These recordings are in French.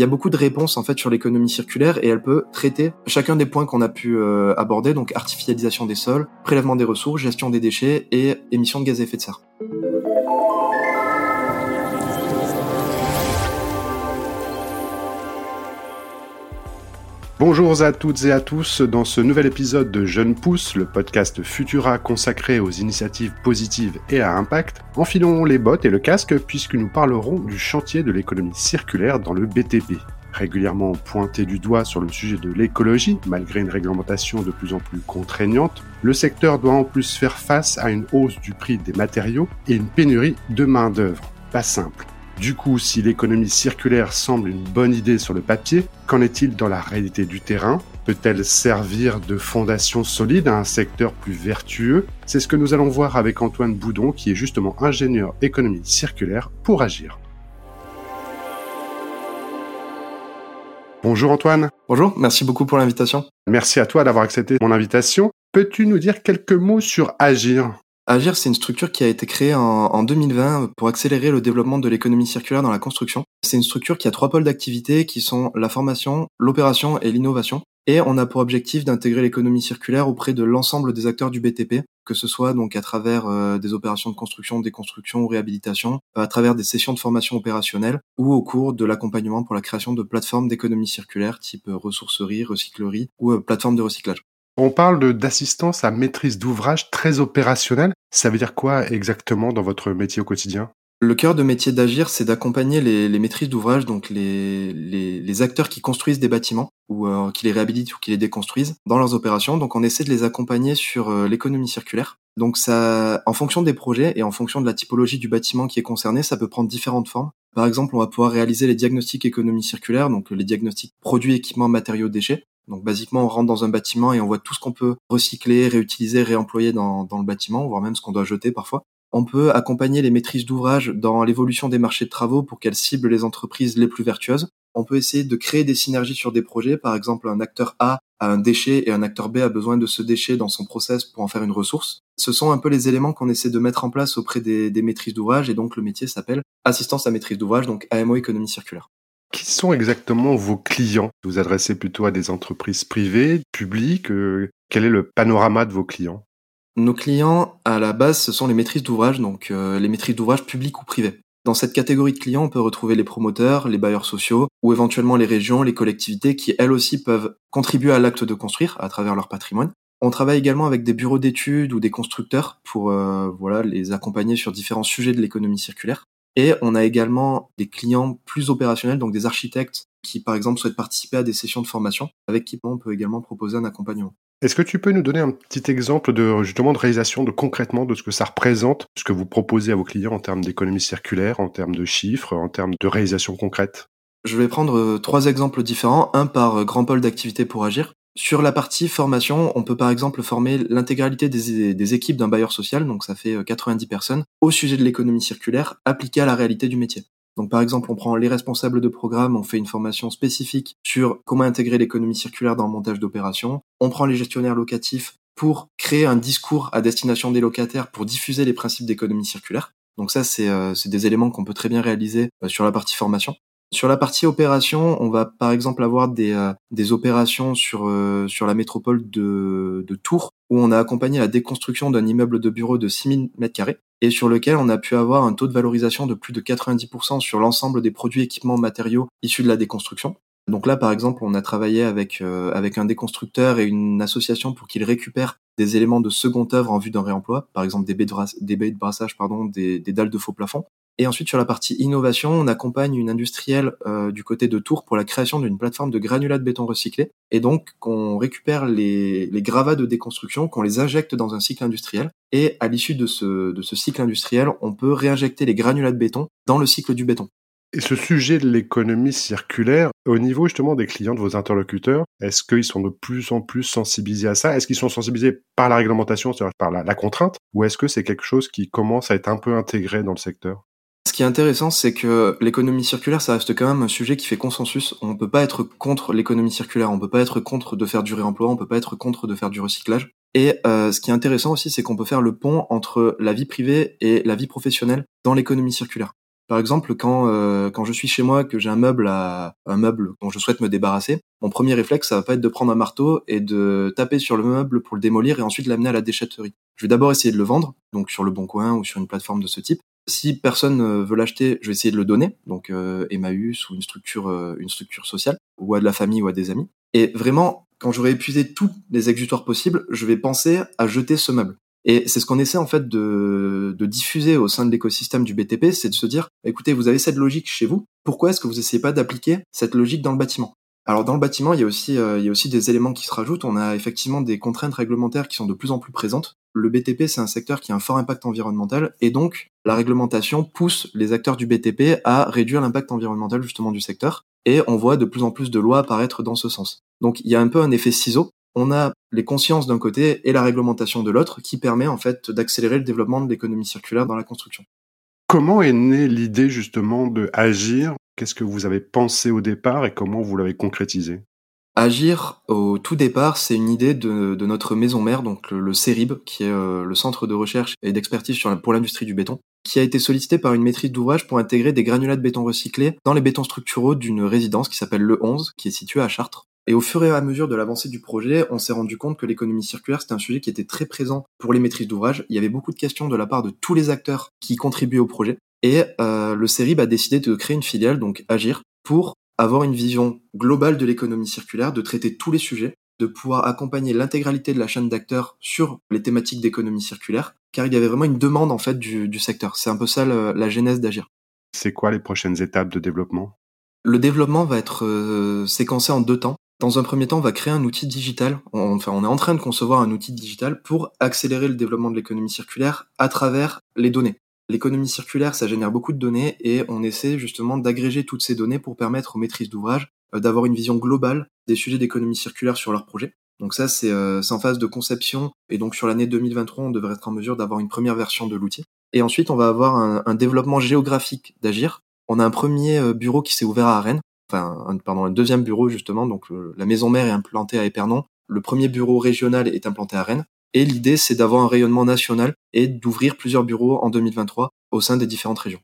Il y a beaucoup de réponses en fait sur l'économie circulaire et elle peut traiter chacun des points qu'on a pu euh, aborder, donc artificialisation des sols, prélèvement des ressources, gestion des déchets et émissions de gaz à effet de serre. Bonjour à toutes et à tous dans ce nouvel épisode de Jeunes Pousses, le podcast Futura consacré aux initiatives positives et à impact. Enfilons les bottes et le casque puisque nous parlerons du chantier de l'économie circulaire dans le BTP. Régulièrement pointé du doigt sur le sujet de l'écologie, malgré une réglementation de plus en plus contraignante, le secteur doit en plus faire face à une hausse du prix des matériaux et une pénurie de main-d'œuvre. Pas simple. Du coup, si l'économie circulaire semble une bonne idée sur le papier, qu'en est-il dans la réalité du terrain? Peut-elle servir de fondation solide à un secteur plus vertueux? C'est ce que nous allons voir avec Antoine Boudon, qui est justement ingénieur économie circulaire pour agir. Bonjour Antoine. Bonjour, merci beaucoup pour l'invitation. Merci à toi d'avoir accepté mon invitation. Peux-tu nous dire quelques mots sur Agir? Agir, c'est une structure qui a été créée en, 2020 pour accélérer le développement de l'économie circulaire dans la construction. C'est une structure qui a trois pôles d'activité qui sont la formation, l'opération et l'innovation. Et on a pour objectif d'intégrer l'économie circulaire auprès de l'ensemble des acteurs du BTP, que ce soit donc à travers euh, des opérations de construction, déconstruction ou réhabilitation, à travers des sessions de formation opérationnelle ou au cours de l'accompagnement pour la création de plateformes d'économie circulaire type ressourcerie, recyclerie ou euh, plateforme de recyclage. On parle d'assistance à maîtrise d'ouvrage très opérationnel. Ça veut dire quoi exactement dans votre métier au quotidien? Le cœur de métier d'Agir, c'est d'accompagner les, maîtrises d'ouvrage, donc les, les, acteurs qui construisent des bâtiments ou euh, qui les réhabilitent ou qui les déconstruisent dans leurs opérations. Donc on essaie de les accompagner sur euh, l'économie circulaire. Donc ça, en fonction des projets et en fonction de la typologie du bâtiment qui est concerné, ça peut prendre différentes formes. Par exemple, on va pouvoir réaliser les diagnostics économie circulaire, donc les diagnostics produits, équipements, matériaux, déchets. Donc basiquement, on rentre dans un bâtiment et on voit tout ce qu'on peut recycler, réutiliser, réemployer dans, le bâtiment, voire même ce qu'on doit jeter parfois. On peut accompagner les maîtrises d'ouvrage dans l'évolution des marchés de travaux pour qu'elles ciblent les entreprises les plus vertueuses. On peut essayer de créer des synergies sur des projets. Par exemple, un acteur A a un déchet et un acteur B a besoin de ce déchet dans son process pour en faire une ressource. Ce sont un peu les éléments qu'on essaie de mettre en place auprès des, des maîtrises d'ouvrage et donc le métier s'appelle assistance à maîtrise d'ouvrage, donc AMO économie circulaire. Qui sont exactement vos clients? Vous adressez plutôt à des entreprises privées, publiques euh, Quel est le panorama de vos clients? Nos clients, à la base, ce sont les maîtrises d'ouvrage, donc euh, les maîtrises d'ouvrage publiques ou privées. Dans cette catégorie de clients, on peut retrouver les promoteurs, les bailleurs sociaux ou éventuellement les régions, les collectivités qui elles aussi peuvent contribuer à l'acte de construire à travers leur patrimoine. On travaille également avec des bureaux d'études ou des constructeurs pour euh, voilà les accompagner sur différents sujets de l'économie circulaire. Et on a également des clients plus opérationnels, donc des architectes qui, par exemple, souhaitent participer à des sessions de formation, avec qui on peut également proposer un accompagnement. Est-ce que tu peux nous donner un petit exemple de justement de réalisation de concrètement de ce que ça représente, ce que vous proposez à vos clients en termes d'économie circulaire, en termes de chiffres, en termes de réalisation concrète? Je vais prendre euh, trois exemples différents, un par euh, grand pôle d'activité pour agir. Sur la partie formation, on peut par exemple former l'intégralité des, équipes d'un bailleur social, donc ça fait 90 euh, personnes, au sujet de l'économie circulaire appliquée à la réalité du métier. Donc par exemple, on prend les responsables de programme, on fait une formation spécifique sur comment intégrer l'économie circulaire dans le montage d'opérations. On prend les gestionnaires locatifs pour créer un discours à destination des locataires pour diffuser les principes d'économie circulaire. Donc ça, c'est euh, des éléments qu'on peut très bien réaliser euh, sur la partie formation. Sur la partie opération, on va par exemple avoir des, euh, des opérations sur, euh, sur la métropole de, de Tours, où on a accompagné la déconstruction d'un immeuble de bureau de 6000 m2 et sur lequel on a pu avoir un taux de valorisation de plus de 90% sur l'ensemble des produits, équipements, matériaux issus de la déconstruction. Donc là, par exemple, on a travaillé avec, euh, avec un déconstructeur et une association pour qu'ils récupèrent des éléments de seconde œuvre en vue d'un réemploi, par exemple des baies de, brassage, pardon, des, des dalles de faux plafond. Et ensuite, sur la partie innovation, on accompagne une industrielle euh, du côté de Tours pour la création d'une plateforme de granulats de béton recyclé. Et donc, qu'on récupère les, gravats de déconstruction, qu'on les injecte dans un cycle industriel. Et à l'issue de ce, cycle industriel, on peut réinjecter les granulats de béton dans le cycle du béton. Et ce sujet de l'économie circulaire, au niveau justement des clients de vos interlocuteurs, est-ce qu'ils sont de plus en plus sensibilisés à ça? Est-ce qu'ils sont sensibilisés par la réglementation, c'est-à-dire par la contrainte? Ou est-ce que c'est quelque chose qui commence à être un peu intégré dans le secteur? Ce qui est intéressant, c'est que l'économie circulaire, ça reste quand même un sujet qui fait consensus. On peut pas être contre l'économie circulaire, on peut pas être contre de faire du réemploi, on peut pas être contre de faire du recyclage. Et euh, ce qui est intéressant aussi, c'est qu'on peut faire le pont entre la vie privée et la vie professionnelle dans l'économie circulaire. Par exemple, quand euh, quand je suis chez moi, que j'ai un meuble à un meuble dont je souhaite me débarrasser, mon premier réflexe ça va pas être de prendre un marteau et de taper sur le meuble pour le démolir et ensuite l'amener à la déchetterie. Je vais d'abord essayer de le vendre, donc sur le bon coin ou sur une plateforme de ce type. Si personne euh, veut l'acheter, je vais essayer de le donner, donc euh, Emmaüs ou une structure euh, une structure sociale ou à de la famille ou à des amis. Et vraiment, quand j'aurai épuisé tous les exutoires possibles, je vais penser à jeter ce meuble. Et c'est ce qu'on essaie en fait de, de diffuser au sein de l'écosystème du BTP, c'est de se dire, écoutez, vous avez cette logique chez vous, pourquoi est-ce que vous essayez pas d'appliquer cette logique dans le bâtiment? Alors dans le bâtiment, il y a aussi euh, il y a aussi des éléments qui se rajoutent. On a effectivement des contraintes réglementaires qui sont de plus en plus présentes. Le BTP, c'est un secteur qui a un fort impact environnemental et donc la réglementation pousse les acteurs du BTP à réduire l'impact environnemental justement du secteur et on voit de plus en plus de lois apparaître dans ce sens. Donc il y a un peu un effet ciseau. On a les consciences d'un côté et la réglementation de l'autre qui permet en fait d'accélérer le développement de l'économie circulaire dans la construction. Comment est née l'idée justement de agir Qu'est-ce que vous avez pensé au départ et comment vous l'avez concrétisé? Agir, au tout départ, c'est une idée de, notre maison mère, donc le, le CERIB, qui est euh, le centre de recherche et d'expertise pour l'industrie du béton, qui a été sollicité par une maîtrise d'ouvrage pour intégrer des granulats de béton recyclés dans les bétons structuraux d'une résidence qui s'appelle le 11, qui est située à Chartres. Et au fur et à mesure de l'avancée du projet, on s'est rendu compte que l'économie circulaire, c'était un sujet qui était très présent pour les maîtrises d'ouvrage. Il y avait beaucoup de questions de la part de tous les acteurs qui contribuaient au projet. Et euh, le CERIB a décidé de créer une filiale, donc Agir, pour avoir une vision globale de l'économie circulaire, de traiter tous les sujets, de pouvoir accompagner l'intégralité de la chaîne d'acteurs sur les thématiques d'économie circulaire, car il y avait vraiment une demande en fait du, du secteur. C'est un peu ça le, la genèse d'Agir. C'est quoi les prochaines étapes de développement? Le développement va être euh, séquencé en deux temps. Dans un premier temps, on va créer un outil digital. On, enfin, on est en train de concevoir un outil digital pour accélérer le développement de l'économie circulaire à travers les données. L'économie circulaire, ça génère beaucoup de données et on essaie justement d'agréger toutes ces données pour permettre aux maîtrises d'ouvrage euh, d'avoir une vision globale des sujets d'économie circulaire sur leur projet. Donc ça, c'est euh, en phase de conception et donc sur l'année 2023, on devrait être en mesure d'avoir une première version de l'outil. Et ensuite, on va avoir un, développement géographique d'Agir. On a un premier euh, bureau qui s'est ouvert à Rennes, enfin, pardon, un deuxième bureau justement. Donc la maison mère est implantée à Épernon. Le premier bureau régional est implanté à Rennes. Et l'idée, c'est d'avoir un rayonnement national et d'ouvrir plusieurs bureaux en 2023 au sein des différentes régions.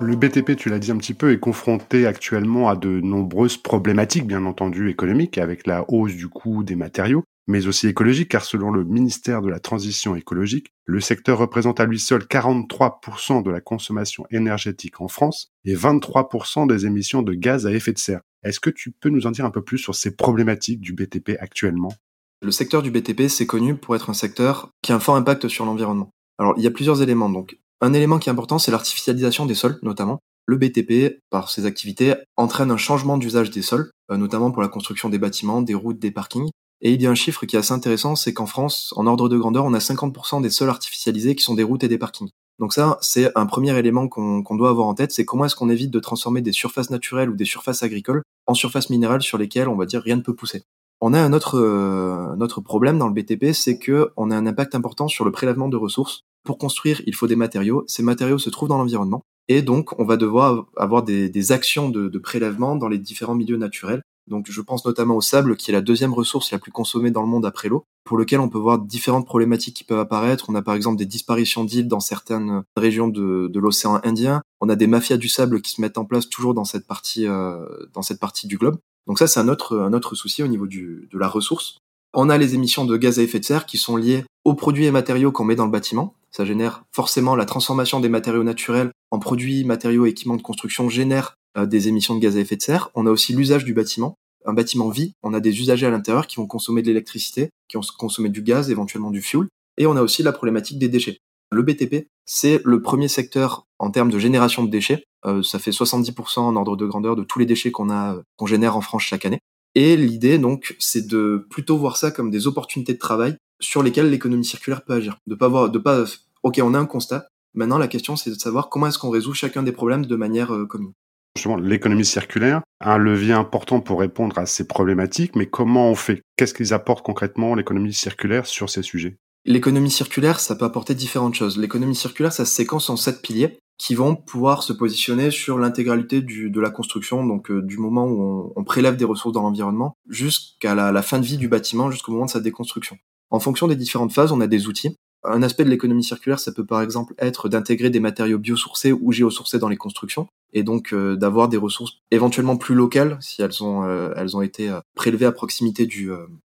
Le BTP, tu l'as dit un petit peu, est confronté actuellement à de nombreuses problématiques, bien entendu économiques, avec la hausse du coût des matériaux, mais aussi écologiques, car selon le ministère de la Transition écologique, le secteur représente à lui seul 43% de la consommation énergétique en France et 23% des émissions de gaz à effet de serre. Est-ce que tu peux nous en dire un peu plus sur ces problématiques du BTP actuellement? Le secteur du BTP, c'est connu pour être un secteur qui a un fort impact sur l'environnement. Alors, il y a plusieurs éléments. Donc, un élément qui est important, c'est l'artificialisation des sols, notamment. Le BTP, par ses activités, entraîne un changement d'usage des sols, euh, notamment pour la construction des bâtiments, des routes, des parkings. Et il y a un chiffre qui est assez intéressant, c'est qu'en France, en ordre de grandeur, on a 50% des sols artificialisés qui sont des routes et des parkings. Donc ça, c'est un premier élément qu'on qu doit avoir en tête, c'est comment est-ce qu'on évite de transformer des surfaces naturelles ou des surfaces agricoles en surfaces minérales sur lesquelles, on va dire, rien ne peut pousser. On a un autre, euh, problème dans le BTP, c'est que on a un impact important sur le prélèvement de ressources. Pour construire, il faut des matériaux. Ces matériaux se trouvent dans l'environnement. Et donc, on va devoir avoir des, actions de, prélèvement dans les différents milieux naturels. Donc, je pense notamment au sable, qui est la deuxième ressource la plus consommée dans le monde après l'eau, pour lequel on peut voir différentes problématiques qui peuvent apparaître. On a par exemple des disparitions d'îles dans certaines régions de, de l'océan Indien. On a des mafias du sable qui se mettent en place toujours dans cette partie, euh, dans cette partie du globe. Donc ça, c'est un autre, un autre souci au niveau de la ressource. On a les émissions de gaz à effet de serre qui sont liées aux produits et matériaux qu'on met dans le bâtiment. Ça génère forcément la transformation des matériaux naturels en produits, matériaux, équipements de construction génère euh, des émissions de gaz à effet de serre. On a aussi l'usage du bâtiment. Un bâtiment vit, on a des usagers à l'intérieur qui vont consommer de l'électricité, qui vont consommer du gaz, éventuellement du fuel. Et on a aussi la problématique des déchets. Le BTP, c'est le premier secteur en termes de génération de déchets. Euh, ça fait 70% en ordre de grandeur de tous les déchets qu'on a, qu'on génère en France chaque année. Et l'idée, donc, c'est de plutôt voir ça comme des opportunités de travail sur lesquelles l'économie circulaire peut agir. De pas voir, de pas, ok, on a un constat. Maintenant, la question, c'est de savoir comment est-ce qu'on résout chacun des problèmes de manière euh, commune. Justement, l'économie circulaire un levier important pour répondre à ces problématiques, mais comment on fait? Qu'est-ce qu'ils apportent concrètement l'économie circulaire sur ces sujets? L'économie circulaire, ça peut apporter différentes choses. L'économie circulaire, ça se séquence en sept piliers qui vont pouvoir se positionner sur l'intégralité de la construction, donc euh, du moment où on, prélève des ressources dans l'environnement jusqu'à la, fin de vie du bâtiment, jusqu'au moment de sa déconstruction. En fonction des différentes phases, on a des outils. Un aspect de l'économie circulaire, ça peut par exemple être d'intégrer des matériaux biosourcés ou géosourcés dans les constructions, et donc euh, d'avoir des ressources éventuellement plus locales si elles ont, euh, été prélevées à proximité du,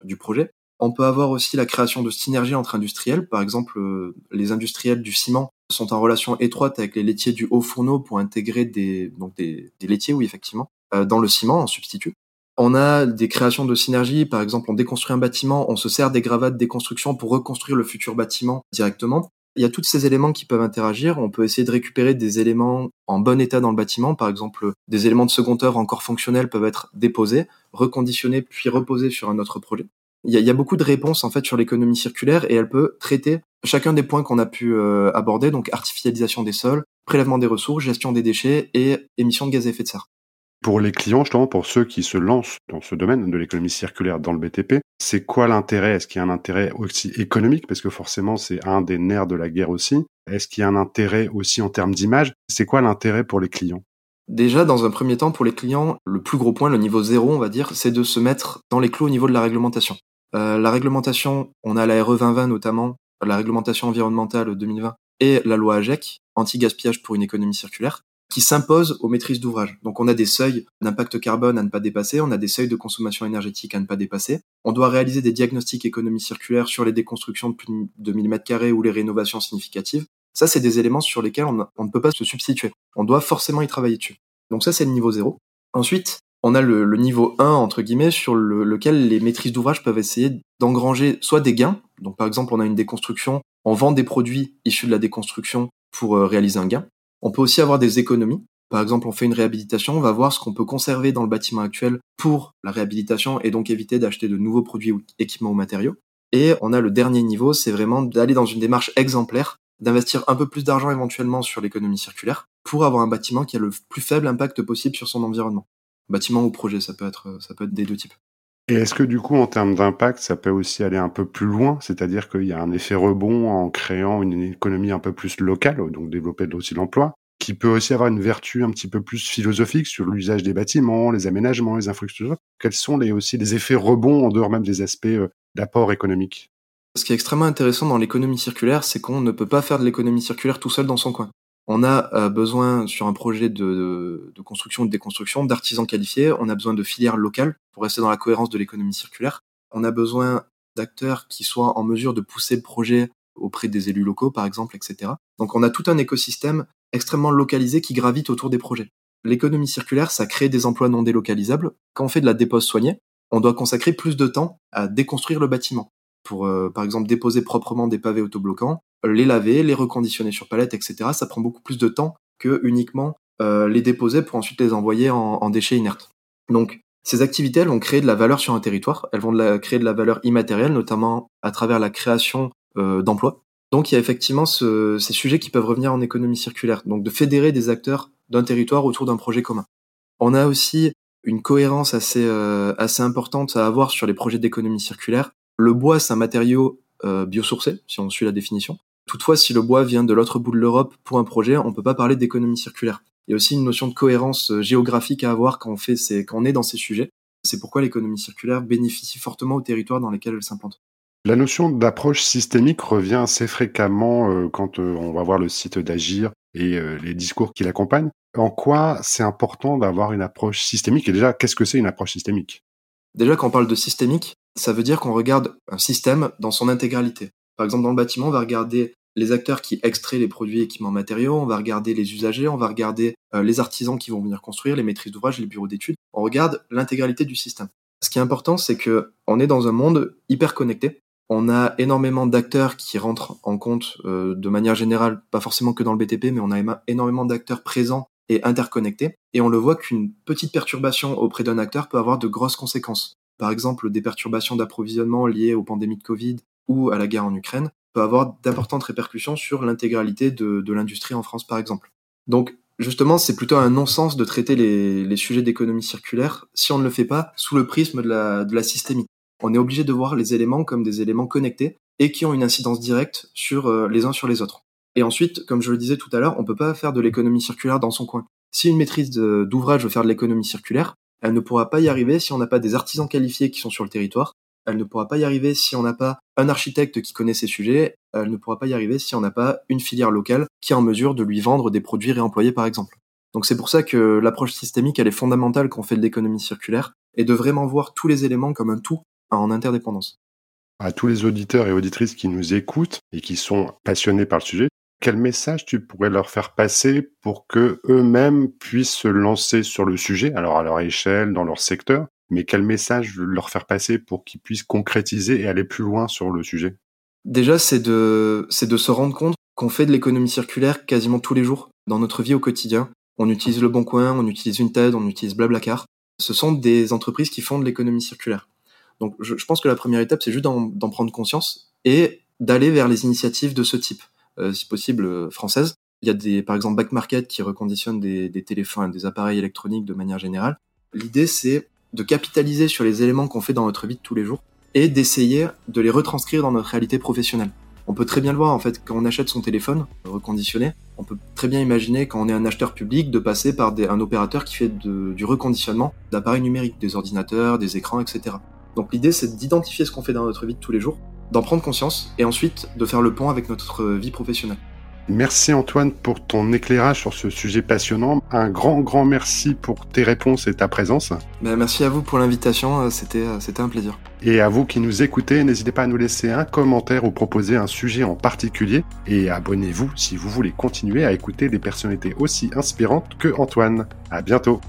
du projet. On peut avoir aussi la création de synergies entre industriels. Par exemple, les industriels du ciment sont en relation étroite avec les laitiers du haut fourneau pour intégrer des, donc des, des laitiers, oui, effectivement, dans le ciment en substitut. On a des créations de synergie, par exemple, on déconstruit un bâtiment, on se sert des gravats de déconstruction pour reconstruire le futur bâtiment directement. Il y a tous ces éléments qui peuvent interagir. On peut essayer de récupérer des éléments en bon état dans le bâtiment. Par exemple, des éléments de second œuvre encore fonctionnels peuvent être déposés, reconditionnés, puis reposés sur un autre projet. Il y a, beaucoup de réponses en fait sur l'économie circulaire et elle peut traiter chacun des points qu'on a pu euh, aborder, donc artificialisation des sols, prélèvement des ressources, gestion des déchets et émissions de gaz à effet de serre. Pour les clients, justement, pour ceux qui se lancent dans ce domaine de l'économie circulaire dans le BTP, c'est quoi l'intérêt? Est-ce qu'il y a un intérêt aussi économique? Parce que forcément, c'est un des nerfs de la guerre aussi. Est-ce qu'il y a un intérêt aussi en termes d'image? C'est quoi l'intérêt pour les clients? Déjà, dans un premier temps, pour les clients, le plus gros point, le niveau zéro, on va dire, c'est de se mettre dans les clous au niveau de la réglementation. Euh, la réglementation, on a la RE 2020 notamment, la réglementation environnementale 2020 et la loi AGEC, anti-gaspillage pour une économie circulaire qui s'impose aux maîtrises d'ouvrage. Donc on a des seuils d'impact carbone à ne pas dépasser, on a des seuils de consommation énergétique à ne pas dépasser. On doit réaliser des diagnostics économie circulaire sur les déconstructions de plus de 1000 m2 ou les rénovations significatives. Ça, c'est des éléments sur lesquels on, ne peut pas se substituer. On doit forcément y travailler dessus. Donc ça, c'est le niveau 0. Ensuite, on a le, niveau 1, entre guillemets, sur lequel les maîtrises d'ouvrage peuvent essayer d'engranger soit des gains. Donc par exemple, on a une déconstruction, on vend des produits issus de la déconstruction pour euh, réaliser un gain. On peut aussi avoir des économies. Par exemple, on fait une réhabilitation, on va voir ce qu'on peut conserver dans le bâtiment actuel pour la réhabilitation et donc éviter d'acheter de nouveaux produits, équipements ou matériaux. Et on a le dernier niveau, c'est vraiment d'aller dans une démarche exemplaire, d'investir un peu plus d'argent éventuellement sur l'économie circulaire pour avoir un bâtiment qui a le plus faible impact possible sur son environnement. Bâtiment ou projet, ça peut être, ça peut être des deux types. Et est-ce que du coup, en termes d'impact, ça peut aussi aller un peu plus loin, c'est-à-dire qu'il y a un effet rebond en créant une économie un peu plus locale, donc développer aussi l'emploi, qui peut aussi avoir une vertu un petit peu plus philosophique sur l'usage des bâtiments, les aménagements, les infrastructures. Quels sont les, aussi les effets rebonds en dehors même des aspects euh, d'apport économique? Ce qui est extrêmement intéressant dans l'économie circulaire, c'est qu'on ne peut pas faire de l'économie circulaire tout seul dans son coin. On a euh, besoin, sur un projet de, construction ou de déconstruction, d'artisans qualifiés, on a besoin de filières locales pour rester dans la cohérence de l'économie circulaire. On a besoin d'acteurs qui soient en mesure de pousser le projet auprès des élus locaux, par exemple, etc. Donc on a tout un écosystème extrêmement localisé qui gravite autour des projets. L'économie circulaire, ça crée des emplois non délocalisables. Quand on fait de la dépose soignée, on doit consacrer plus de temps à déconstruire le bâtiment pour, euh, par exemple, déposer proprement des pavés autobloquants, les laver, les reconditionner sur palette, etc. Ça prend beaucoup plus de temps que uniquement euh, les déposer pour ensuite les envoyer en, déchets inertes. Donc, ces activités, elles vont créer de la valeur sur un territoire. Elles vont créer de la valeur immatérielle, notamment à travers la création euh, d'emplois. Donc, il y a effectivement ces sujets qui peuvent revenir en économie circulaire. Donc, de fédérer des acteurs d'un territoire autour d'un projet commun. On a aussi une cohérence assez, assez importante à avoir sur les projets d'économie circulaire le bois, c'est un matériau euh, biosourcé, si on suit la définition. Toutefois, si le bois vient de l'autre bout de l'Europe pour un projet, on ne peut pas parler d'économie circulaire. Il y a aussi une notion de cohérence euh, géographique à avoir quand on, fait quand on est dans ces sujets. C'est pourquoi l'économie circulaire bénéficie fortement aux territoires dans lesquels elle s'implante. La notion d'approche systémique revient assez fréquemment euh, quand on va voir le site d'Agir et les discours qui l'accompagnent. En quoi c'est important d'avoir une approche systémique? Et déjà, qu'est-ce que c'est une approche systémique? Déjà, quand on parle de systémique, ça veut dire qu'on regarde un système dans son intégralité. Par exemple, dans le bâtiment, on va regarder les acteurs qui extraient les produits, équipements, matériaux, on va regarder les usagers, on va regarder euh, les artisans qui vont venir construire, les maîtrises d'ouvrage, les bureaux d'études. On regarde l'intégralité du système. Ce qui est important, c'est que on est dans un monde hyper connecté. On a énormément d'acteurs qui rentrent en compte euh, de manière générale, pas forcément que dans le BTP, mais on a énormément d'acteurs présents et interconnectés. Et on le voit qu'une petite perturbation auprès d'un acteur peut avoir de grosses conséquences par exemple des perturbations d'approvisionnement liées aux pandémies de Covid ou à la guerre en Ukraine, peut avoir d'importantes répercussions sur l'intégralité de, l'industrie en France, par exemple. Donc, justement, c'est plutôt un non-sens de traiter les, sujets d'économie circulaire si on ne le fait pas sous le prisme de la, de systémie. On est obligé de voir les éléments comme des éléments connectés et qui ont une incidence directe sur euh, les uns sur les autres. Et ensuite, comme je le disais tout à l'heure, on peut pas faire de l'économie circulaire dans son coin. Si une maîtrise d'ouvrage veut faire de l'économie circulaire, elle ne pourra pas y arriver si on n'a pas des artisans qualifiés qui sont sur le territoire, Elle ne pourra pas y arriver si on n'a pas un architecte qui connaît ces sujets. Elle ne pourra pas y arriver si on n'a pas une filière locale qui est en mesure de lui vendre des produits réemployés, par exemple. Donc c'est pour ça que l'approche systémique, elle est fondamentale quand on fait de l'économie circulaire, et de vraiment voir tous les éléments comme un tout en interdépendance. À tous les auditeurs et auditrices qui nous écoutent et qui sont passionnés par le sujet, quel message tu pourrais leur faire passer pour que eux-mêmes puissent se lancer sur le sujet, alors à leur échelle, dans leur secteur, mais quel message leur faire passer pour qu'ils puissent concrétiser et aller plus loin sur le sujet? Déjà, c'est de, c'est de se rendre compte qu'on fait de l'économie circulaire quasiment tous les jours, dans notre vie au quotidien. On utilise Le Bon Coin, on utilise une TED, on utilise Blablacar. Ce sont des entreprises qui font de l'économie circulaire. Donc je, pense que la première étape, c'est juste d'en prendre conscience et d'aller vers les initiatives de ce type, euh, si possible euh, françaises. Il y a des, par exemple, Back Market qui reconditionne des, des téléphones, des appareils électroniques de manière générale. L'idée, c'est de capitaliser sur les éléments qu'on fait dans notre vie de tous les jours et d'essayer de les retranscrire dans notre réalité professionnelle. On peut très bien le voir en fait quand on achète son téléphone reconditionné. On peut très bien imaginer quand on est un acheteur public de passer par un opérateur qui fait du reconditionnement d'appareils numériques, des ordinateurs, des écrans, etc. Donc l'idée c'est d'identifier ce qu'on fait dans notre vie de tous les jours, d'en prendre conscience et ensuite de faire le pont avec notre vie professionnelle. Merci Antoine pour ton éclairage sur ce sujet passionnant. Un grand, grand merci pour tes réponses et ta présence. Ben, merci à vous pour l'invitation, euh, c'était, euh, c'était un plaisir. Et à vous qui nous écoutez, n'hésitez pas à nous laisser un commentaire ou proposer un sujet en particulier. Et abonnez-vous si vous voulez continuer à écouter des personnalités aussi inspirantes que Antoine. À bientôt.